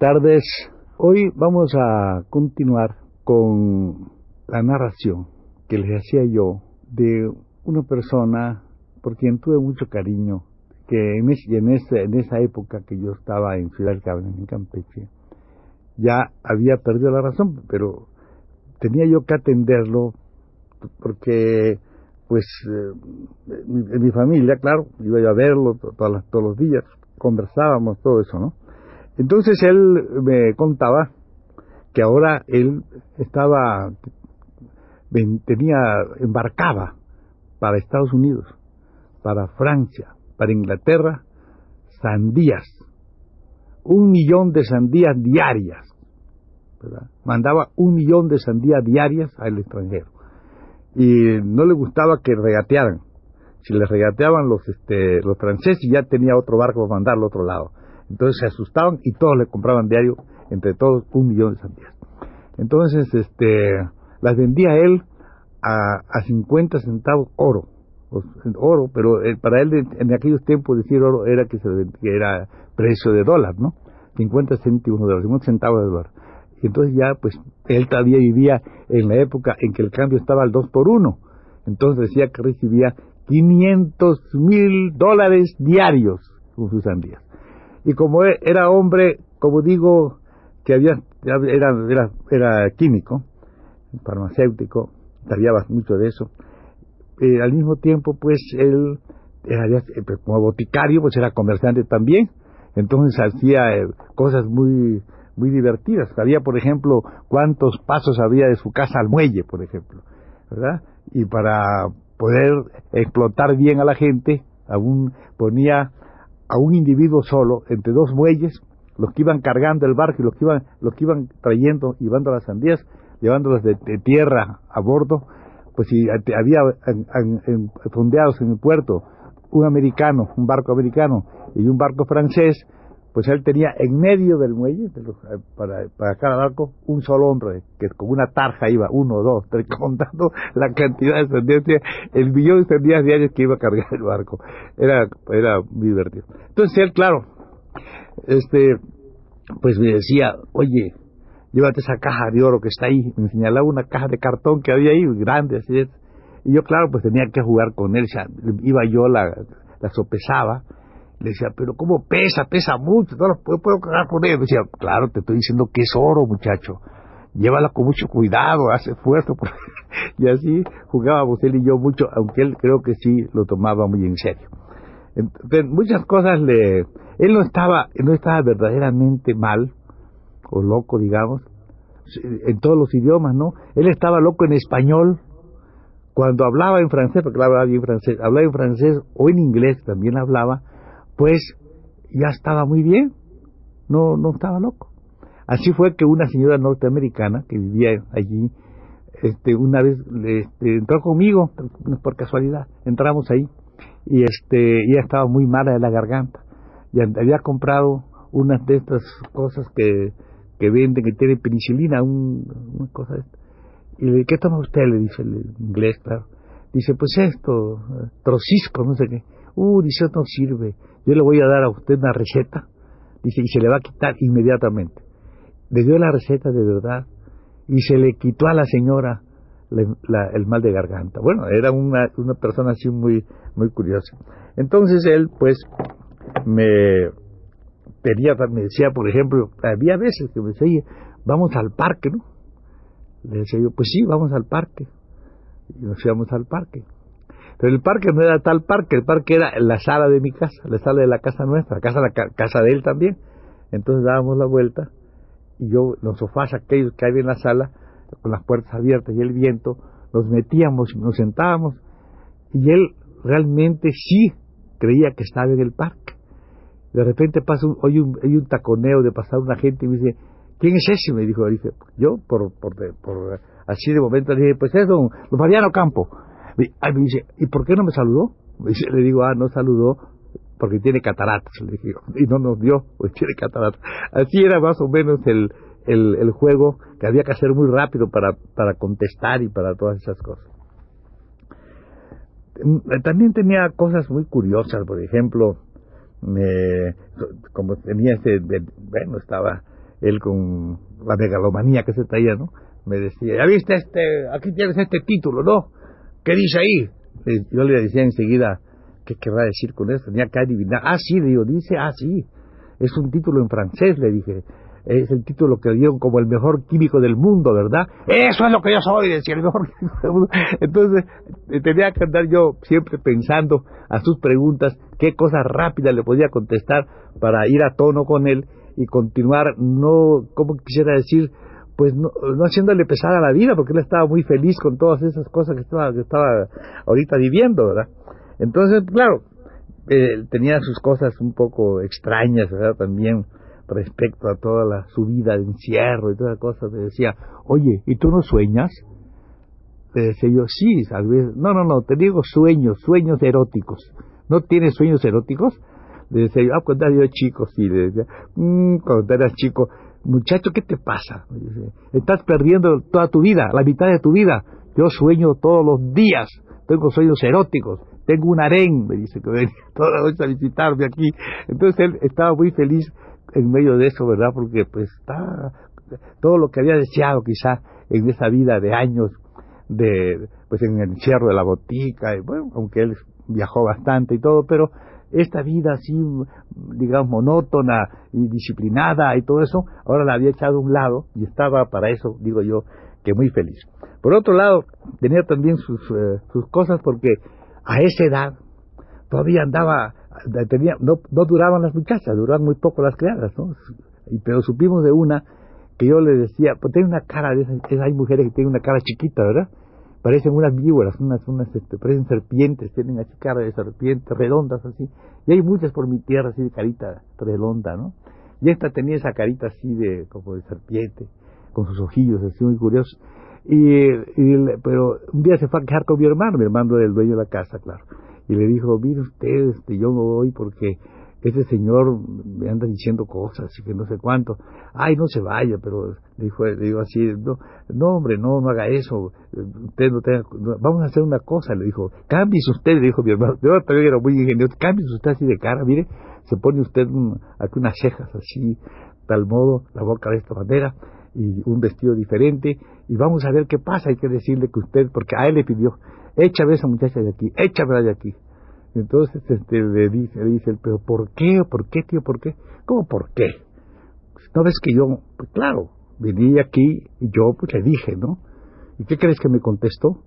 Tardes. Hoy vamos a continuar con la narración que les hacía yo de una persona por quien tuve mucho cariño, que en, en, esa época que yo estaba en Ciudad del en Campeche, ya había perdido la razón, pero tenía yo que atenderlo porque, pues, eh, en mi familia, claro, iba yo a verlo todos los días, conversábamos, todo eso, ¿no? Entonces él me contaba que ahora él estaba, tenía, embarcaba para Estados Unidos, para Francia, para Inglaterra, sandías, un millón de sandías diarias, mandaba un millón de sandías diarias al extranjero y no le gustaba que regatearan. Si le regateaban los, este, los franceses, ya tenía otro barco para mandarlo al otro lado. Entonces se asustaban y todos le compraban diario, entre todos, un millón de sandías. Entonces, este, las vendía él a, a 50 centavos oro, oro, pero eh, para él en aquellos tiempos decir oro era que, se, era precio de dólar, ¿no? 50 céntimos de dólar, 50 centavos de dólar. Y entonces ya, pues, él todavía vivía en la época en que el cambio estaba al 2 por 1. Entonces decía que recibía 500 mil dólares diarios con sus sandías. Y como e, era hombre, como digo, que había, era, era, era químico, farmacéutico, sabía mucho de eso, eh, al mismo tiempo, pues, él, era, eh, pues, como boticario, pues era comerciante también, entonces hacía eh, cosas muy muy divertidas. Sabía, por ejemplo, cuántos pasos había de su casa al muelle, por ejemplo, ¿verdad? Y para poder explotar bien a la gente, aún ponía a un individuo solo entre dos muelles, los que iban cargando el barco y los que iban, los que iban trayendo, llevando las sandías, llevándolas de, tierra a bordo, pues si había fondeados en el puerto un americano, un barco americano y un barco francés, pues él tenía en medio del muelle, eh, para, para, cada barco, un solo hombre, que con una tarja iba, uno, dos, tres, contando la cantidad de sentencias, el millón de días diarios que iba a cargar el barco. Era, era muy divertido. Entonces él, claro, este, pues me decía, oye, llévate esa caja de oro que está ahí. Me señalaba una caja de cartón que había ahí, grande, así es. Y yo, claro, pues tenía que jugar con él, sea, iba yo, la, la sopesaba, le decía, pero ¿cómo pesa? Pesa mucho, no lo puedo, cargar con él. Me decía, claro, te estoy diciendo que es oro, muchacho. Llévala con mucho cuidado, hace esfuerzo. y así jugábamos él y yo mucho, aunque él creo que sí lo tomaba muy en serio. Muchas cosas le... Él no estaba, no estaba verdaderamente mal, o loco, digamos, en todos los idiomas, ¿no? Él estaba loco en español, cuando hablaba en francés, porque hablaba bien francés, hablaba en francés o en inglés también hablaba, pues ya estaba muy bien, no, no estaba loco. Así fue que una señora norteamericana que vivía allí, este, una vez este, entró conmigo, por casualidad, entramos ahí, y este, ella estaba muy mala de la garganta, y había comprado unas de estas cosas que, venden, que tienen penicilina, un, una cosa de Y le dije, ¿qué toma usted? Le dice el inglés, claro. Dice, pues esto, trocisco, no sé qué. Uh, dice, no sirve yo le voy a dar a usted una receta, dice, y se le va a quitar inmediatamente. Le dio la receta de verdad y se le quitó a la señora el mal de garganta. Bueno, era una, una persona así muy, muy curiosa. Entonces él, pues, me pedía, me decía, por ejemplo, había veces que me decía, vamos al parque, ¿no? Le decía yo, pues sí, vamos al parque. Y nos íbamos al parque. Pero el parque no era tal parque, el parque era la sala de mi casa, la sala de la casa nuestra, la casa, la casa de él también. Entonces dábamos la vuelta y yo, los sofás aquellos que había en la sala, con las puertas abiertas y el viento, nos metíamos, nos sentábamos y él realmente sí creía que estaba en el parque. De repente pasa un, hay un taconeo de pasar una gente y me dice, ¿quién es ese? Me dijo, dice, yo por, por, así de momento le dije, pues es don Mariano Campo. Me dice, ¿y por qué no me saludó? le digo, ah, no saludó porque tiene cataratas, le dije, y no nos dio, pues tiene cataratas. Así era más o menos el, el, el juego que había que hacer muy rápido para, para contestar y para todas esas cosas. Mm, también tenía cosas muy curiosas, por ejemplo, me, como tenía ese, bueno, estaba él con la megalomanía que se traía, ¿no? Me decía, ¿ya viste este, aquí tienes este título, ¿no? ¿Qué dice ahí? Yo le decía enseguida, ¿qué querrá decir con eso? Tenía que adivinar. Ah, sí, digo, dice, ah, sí. Es un título en francés, le dije es el título que dio como el mejor químico del mundo, ¿verdad? Eso es lo que yo soy, decía el mejor químico del mundo. Entonces, eh, tenía que andar yo siempre pensando a sus preguntas qué cosas rápidas le podía contestar para ir a tono con él y continuar, no, como quisiera decir, pues no, no haciéndole pesar a la vida, porque él estaba muy feliz con todas esas cosas que estaba, que estaba ahorita viviendo, ¿verdad? Entonces, claro, eh, tenía sus cosas un poco extrañas, ¿verdad? También respecto a toda la subida de encierro y todas las cosas, me decía, oye, ¿y tú no sueñas? Le decía yo, sí, tal vez, no, no, no, te digo sueños, sueños eróticos. ¿No tienes sueños eróticos? Le decía yo, ah, cuando era yo chico, sí, le decía, mmm, cuando eras chico, muchacho, ¿qué te pasa? Estás perdiendo toda tu vida, la mitad de tu vida. Yo sueño todos los días, tengo sueños eróticos, tengo un harén, me dice que venía toda la a visitarme aquí. Entonces él estaba muy feliz en medio de eso, ¿verdad? Porque pues está todo lo que había deseado quizá en esa vida de años de pues en el encierro de la botica, y, bueno, aunque él viajó bastante y todo, pero esta vida así, digamos, monótona y disciplinada y todo eso, ahora la había echado a un lado y estaba para eso, digo yo, que muy feliz. Por otro lado, tenía también sus, eh, sus cosas porque a esa edad todavía andaba tenía, no, no duraban las muchachas, duraban muy poco las criadas, ¿no? Pero supimos de una que yo le decía, pues tiene una cara, de esas, hay mujeres que tienen una cara chiquita, ¿verdad? Parecen unas víboras, unas, unas este, parecen serpientes, tienen así cara de serpientes, redondas así. Y hay muchas por mi tierra así de carita redonda, ¿no? Y esta tenía esa carita así de, como de serpiente, con sus ojillos así muy curiosos. Y, y, pero un día se fue a quejar con mi hermano, mi hermano era el dueño de la casa, claro y le dijo, mire usted, este, yo me voy porque ese señor me anda diciendo cosas y que no sé cuánto. Ay, no se vaya, pero dijo, le digo así, no, no hombre, no, no haga eso. Usted no tenga, vamos a hacer una cosa, le dijo, cámbiese usted, le dijo mi hermano. Yo también era muy ingenioso, cámbiese usted así de cara, mire, se pone usted aquí unas cejas así, tal modo, la boca de esta manera y un vestido diferente y vamos a ver qué pasa. Hay que decirle que usted, porque a él le pidió, échame a esa muchacha de aquí, échame de aquí. Entonces este, le dice, le dice, pero ¿por qué? ¿Por qué, tío? ¿Por qué? ¿Cómo por qué? ¿No ves que yo, pues claro, venía aquí y yo pues le dije, ¿no? ¿Y qué crees que me contestó?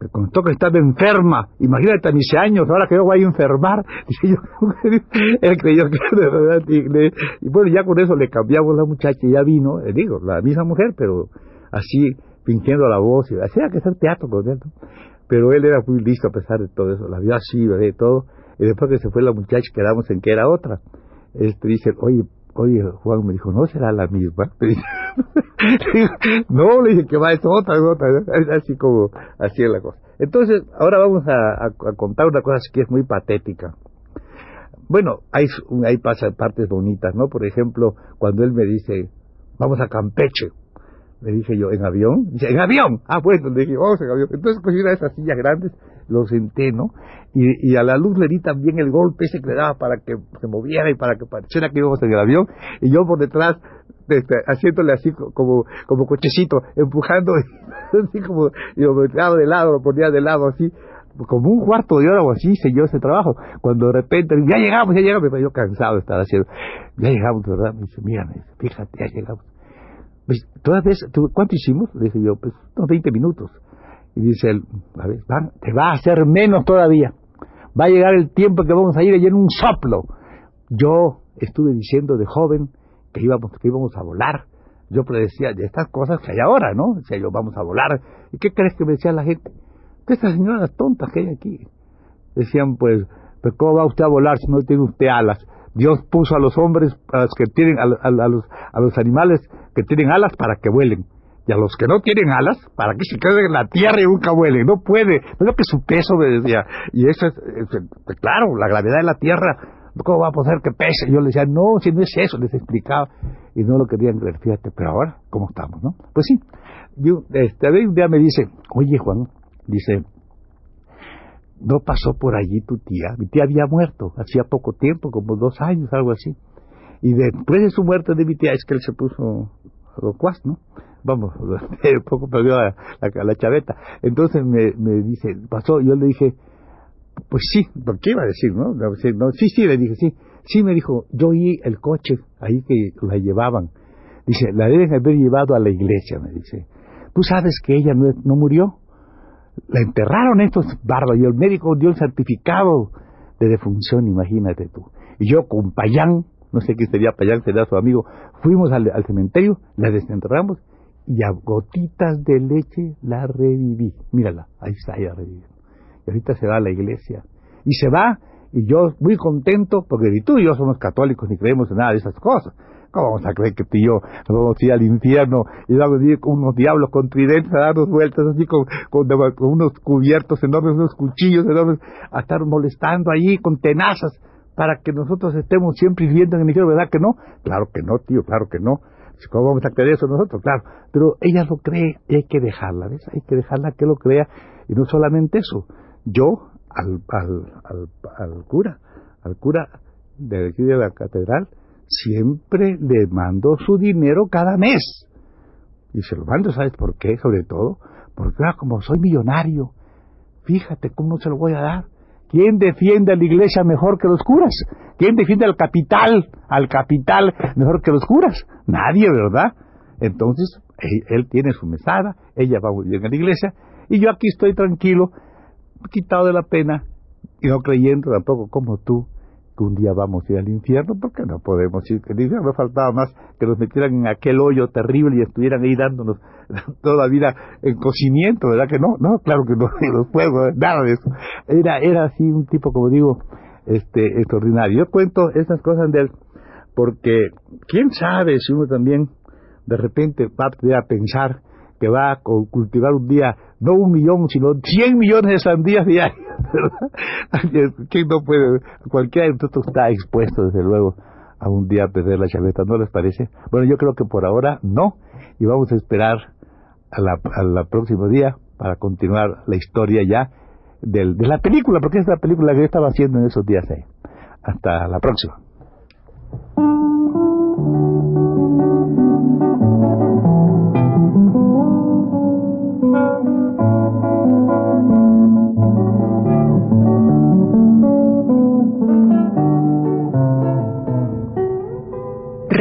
Me contó que estaba enferma. Imagínate a mis años, ahora que yo voy a enfermar. Dice yo, él creyó que de verdad. Y, bueno, ya con eso le cambiamos la muchacha y ya vino, eh, digo, la misma mujer, pero así fingiendo la voz. Y hacía que hacer teatro con él. Pero él era muy listo a pesar de todo eso. La vio así, de todo. Y después que se fue la muchacha, quedamos en que era otra. Este dice, oye, oye, Juan me dijo, ¿no será la misma? no, le dije que va, es otra, otra, así como, así es la cosa. Entonces, ahora vamos a, contar una cosa que es muy patética. Bueno, hay, hay partes bonitas, ¿no? Por ejemplo, cuando él me dice, vamos a Campeche, le dije yo, ¿en avión? Dice, ¿en avión? Ah, bueno, le dije, vamos en avión. Entonces cogí una de esas sillas grandes, lo senté, ¿no? Y, a la luz le di también el golpe ese que le daba para que se moviera y para que pareciera que íbamos en el avión. Y yo por detrás, este, haciéndole así como, como cochecito, empujando, así como, y lo metía de lado, lo ponía de lado así, como un cuarto de hora o así hice yo ese trabajo. Cuando de repente, ya llegamos, ya llegamos, yo cansado estar haciendo, ya llegamos, ¿verdad? Me dice, mira, fíjate, ya llegamos. Pues, ¿Cuánto hicimos? Le dije yo, pues unos 20 minutos. Y dice él, a ver, te va a hacer menos todavía. Va a llegar el tiempo que vamos a ir allí en un soplo. Yo estuve diciendo de joven que íbamos, que íbamos a volar. Yo predecía de estas cosas que hay ahora, ¿no? Decía yo, vamos a volar. ¿Y qué crees que me decía la gente? De estas señoras tontas que hay aquí. Decían, pues, pues, ¿cómo va usted a volar si no tiene usted alas? Dios puso a los hombres, a los que tienen, a, los, a los animales que tienen alas para que vuelen. Y a los que no tienen alas, para que se queden en la tierra y nunca vuelen. No puede. No es lo que su peso me decía. Y eso es, claro, la gravedad de la tierra. ¿Cómo va a poder que pese? Yo le decía, no, si no es eso, les explicaba. Y no lo querían creer, fíjate. Pero ahora, ¿cómo estamos, no? Pues sí. Yo, este, un día me dice, oye, Juan, dice, no pasó por allí tu tía. Mi tía había muerto hacía poco tiempo, como dos años, algo así. Y después de su muerte de mi tía es que él se puso locuaz, ¿no? Vamos, un poco perdió la, la, chaveta. Entonces me, me dice, pasó, yo le dije, pues sí, qué iba a decir, no? no? Sí, sí, le dije, sí. Sí, me dijo, yo oí el coche ahí que la llevaban. Dice, la deben haber llevado a la iglesia, me dice. ¿Tú sabes que ella no, no murió? la enterraron estos bárbaros y el médico dio el certificado de defunción, imagínate tú. Y yo con Payán, no sé quién sería Payán, sería su amigo, fuimos al, cementerio, la desenterramos y a gotitas de leche la reviví. Mírala, ahí está, ella reviviendo. Y ahorita se va a la iglesia. Y se va, y yo muy contento, porque ni tú y yo somos católicos ni creemos en nada de esas cosas. ¿Cómo vamos a creer que tú y yo nos vamos a ir al infierno y vamos a ir con unos diablos con tridentes a darnos vueltas así con, con, unos cubiertos enormes, unos cuchillos enormes, a estar molestando allí con tenazas para que nosotros estemos siempre viviendo en el infierno, ¿verdad que no? Claro que no, tío, claro que no. ¿Cómo vamos a creer eso nosotros? Claro, pero ella lo cree y hay que dejarla, ¿ves? Hay que dejarla que lo crea. Y no solamente eso, yo al, al, al, cura, al cura de aquí de la catedral, siempre le mando su dinero cada mes. Y se lo mando, ¿sabes por qué? Sobre todo, porque ah, como soy millonario, fíjate cómo no se lo voy a dar. ¿Quién defiende a la iglesia mejor que los curas? ¿Quién defiende al capital, al capital mejor que los curas? Nadie, ¿verdad? Entonces, él, tiene su mesada, ella va muy bien a la iglesia, y yo aquí estoy tranquilo, quitado de la pena, y no creyendo tampoco como tú, que un día vamos a ir al infierno, porque no podemos ir al infierno. No faltaba más que nos metieran en aquel hoyo terrible y estuvieran ahí dándonos toda la vida en cocimiento, ¿verdad que no? No, claro que no, los fuegos, nada de eso. Era, era así un tipo, como digo, este, extraordinario. Yo cuento esas cosas de él, porque quién sabe si uno también de repente va a pensar que va a cultivar un día no un millón, sino cien millones de sandías diarias, ¿verdad? ¿Quién no puede? Cualquiera de nosotros está expuesto, desde luego, a un día perder la chaveta, ¿no les parece? Bueno, yo creo que por ahora no, y vamos a esperar a la, a próximo día para continuar la historia ya del, de la película, porque es la película que yo estaba haciendo en esos días ahí. Hasta la próxima.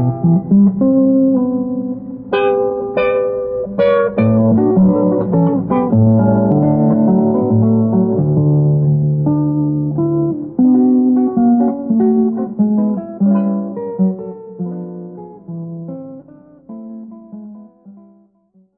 Mm-hmm.